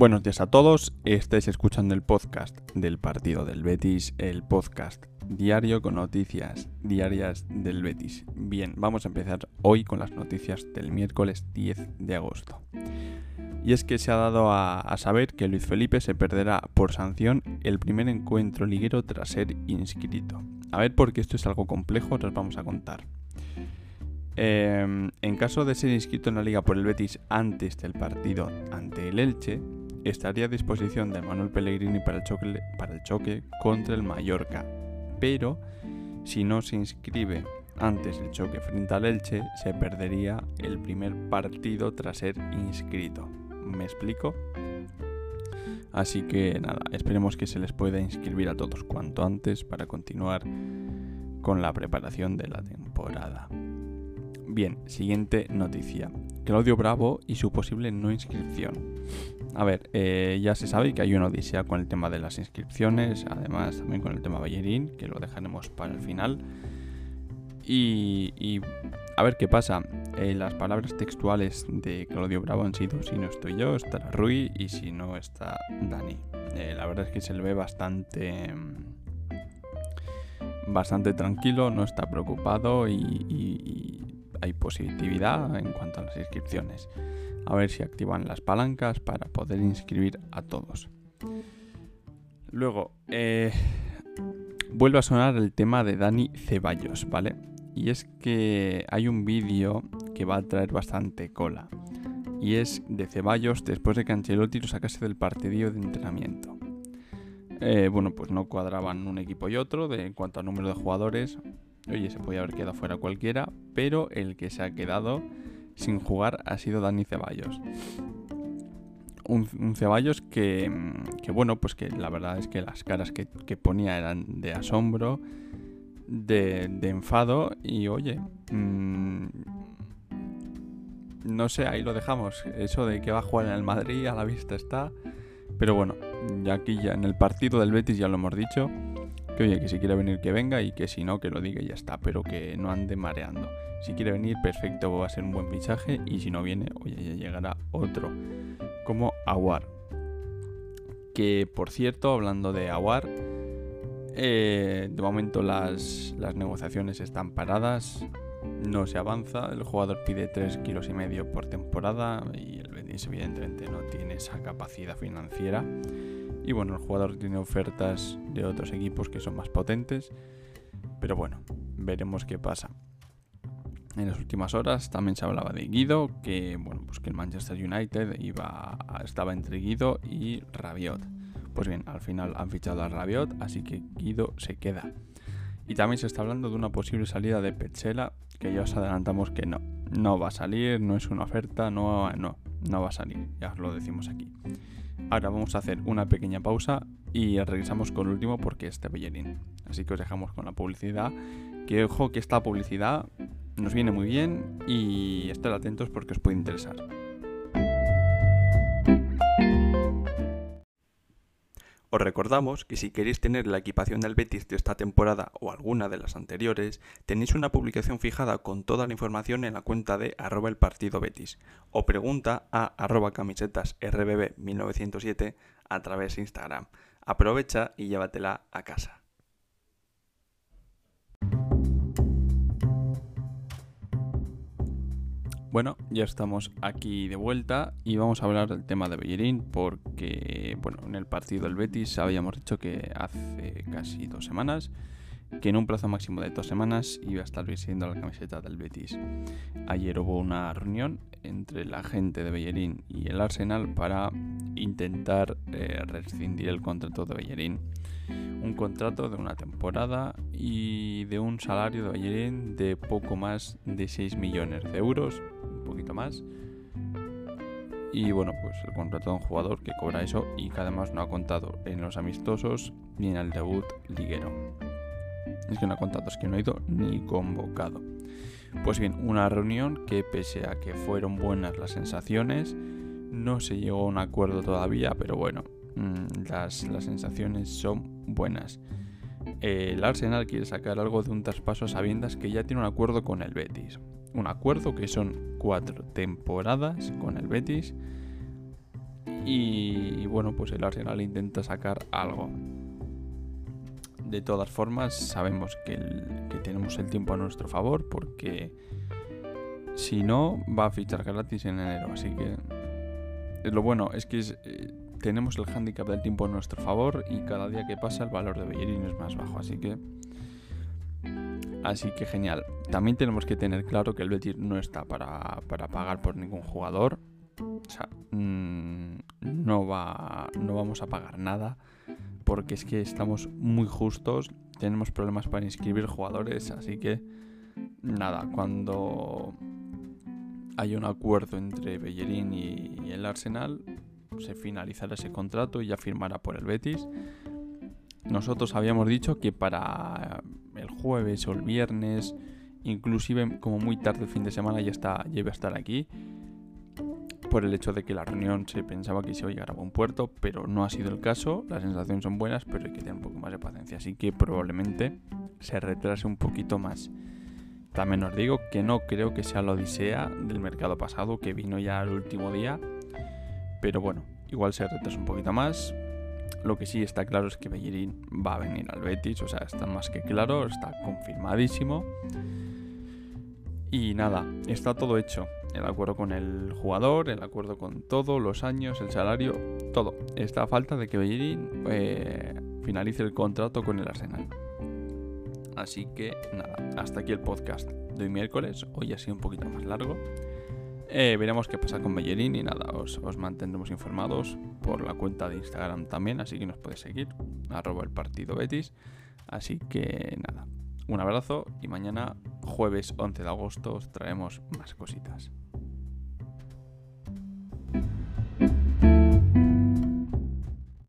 Buenos días a todos, estáis escuchando el podcast del partido del Betis, el podcast diario con noticias diarias del Betis. Bien, vamos a empezar hoy con las noticias del miércoles 10 de agosto. Y es que se ha dado a, saber que Luis Felipe se perderá por sanción el primer encuentro liguero tras ser inscrito. A ver, porque esto es algo complejo, os vamos a contar. Em, en caso de ser inscrito en la liga por el Betis antes del partido ante el Elche, estaría a disposición de Manuel Pellegrini para el, choque, contra el Mallorca. Pero si no se inscribe antes del choque frente al Elche, se perdería el primer partido tras ser inscrito. ¿Me explico? Así que nada, esperemos que se les pueda inscribir a todos cuanto antes para continuar con la preparación de la temporada. Bien, siguiente noticia. Claudio Bravo y su posible no inscripción. A ver, eh, ya se sabe que hay una odisea con el tema de las inscripciones, además también con el tema Ballerín, que lo dejaremos para el final. Y, a ver qué pasa. Eh, las palabras textuales de Claudio Bravo han sido: si no estoy yo, estará Rui, y si no está Dani. Eh, la verdad es que se le ve bastante bastante tranquilo, no está preocupado y, hay positividad en cuanto a las inscripciones. A ver si activan las palancas para poder inscribir a todos. Luego, eh, vuelve a sonar el tema de Dani Ceballos, ¿vale? Y es que hay un vídeo que va a traer bastante cola. Y es de Ceballos después de que Ancelotti lo sacase del partidillo de entrenamiento. Eh, bueno, pues no cuadraban un equipo y otro de, en cuanto al número de jugadores. Oye, se podía haber quedado fuera cualquiera, pero el que se ha quedado sin jugar ha sido Dani Ceballos. Un, Ceballos que, que, bueno, pues que la verdad es que las caras que, ponía eran de asombro, de, enfado y oye, mm, no sé, ahí lo dejamos. Eso de que va a jugar en el Madrid a la vista está. Pero bueno, ya aquí ya en el partido del Betis ya lo hemos dicho oye, que si quiere venir que venga y que si no, que lo diga y ya está, pero que no ande mareando. Si quiere venir, perfecto, va a ser un buen fichaje y si no viene, oye, ya llegará otro, como Aguar. Que por cierto, hablando de Aguar, eh, de momento las, las negociaciones están paradas, no se avanza, el jugador pide 3 kilos y medio por temporada y el Betis evidentemente no tiene esa capacidad financiera. Y bueno, el jugador tiene ofertas de otros equipos que son más potentes. Pero bueno, veremos qué pasa. En las últimas horas también se hablaba de Guido, que bueno, pues que el Manchester United iba estaba entre Guido y Rabiot. Pues bien, al final han fichado a Rabiot, así que Guido se queda. Y también se está hablando de una posible salida de Petzela, que ya os adelantamos que no, no va a salir, no es una oferta, no, no, no va a salir, ya os lo decimos aquí. Ahora vamos a hacer una pequeña pausa y regresamos con el último porque es Bellerín. Así que os dejamos con la publicidad. Que ojo que esta publicidad nos viene muy bien y estad atentos porque os puede interesar. Os recordamos que si queréis tener la equipación del Betis de esta temporada o alguna de las anteriores, tenéis una publicación fijada con toda la información en la cuenta de arroba el partido Betis o pregunta a arroba camisetas rbb 1907 a través de Instagram. Aprovecha y llévatela a casa. Bueno, ya estamos aquí de vuelta y vamos a hablar del tema de Bellerín porque, bueno, en el partido del Betis habíamos dicho que hace casi dos semanas que en un plazo máximo de dos semanas iba a estar vistiendo la camiseta del Betis. Ayer hubo una reunión entre la gente de Bellerín y el Arsenal para intentar eh, rescindir el contrato de Bellerín. Un contrato de una temporada y de un salario de Bellerín de poco más de 6 millones de euros, un poquito más. Y bueno, pues el contrato de un jugador que cobra eso y que además no ha contado en los amistosos ni en el debut liguero. Es que no ha contado, es que no ha ido ni convocado. Pues bien, una reunión que pese a que fueron buenas las sensaciones, no se llegó a un acuerdo todavía, pero bueno, mm, las, las sensaciones son buenas. El Arsenal quiere sacar algo de un traspaso a sabiendas que ya tiene un acuerdo con el Betis. Un acuerdo que son cuatro temporadas con el Betis Y, bueno, pues el Arsenal intenta sacar algo. De todas formas, sabemos que, que tenemos el tiempo a nuestro favor porque si no, va a fichar gratis en enero. Así que lo bueno es que eh, tenemos el handicap del tiempo a nuestro favor y cada día que pasa el valor de Bellerín es más bajo. Así que Así que genial. También tenemos que tener claro que el Betis no está para, pagar por ningún jugador. O sea, mm, no, va, no vamos a pagar nada porque es que estamos muy justos. Tenemos problemas para inscribir jugadores, así que nada, cuando hay un acuerdo entre Bellerín y el Arsenal, se finalizará ese contrato y ya firmará por el Betis. Nosotros habíamos dicho que para el jueves o el viernes, inclusive como muy tarde el fin de semana ya está, a estar aquí. Por el hecho de que la reunión se pensaba que iba a llegar a buen puerto, pero no ha sido el caso. Las sensaciones son buenas, pero hay que tener un poco más de paciencia. Así que probablemente se retrase un poquito más. También os digo que no creo que sea la odisea del mercado pasado que vino ya el último día. Pero bueno, igual se retrasa un poquito más. Lo que sí está claro es que Bellerín va a venir al Betis, o sea, está más que claro, está confirmadísimo. Y nada, está todo hecho. El acuerdo con el jugador, el acuerdo con todo, los años, el salario, todo. Está a falta de que Bellerín eh, finalice el contrato con el Arsenal. Así que nada, hasta aquí el podcast de hoy miércoles. Hoy ha sido un poquito más largo. Eh, veremos qué pasa con Bellerín y nada, os, mantendremos informados por la cuenta de Instagram también, así que nos podéis seguir, arroba el partido Betis. Así que nada, un abrazo y mañana jueves 11 de agosto os traemos más cositas.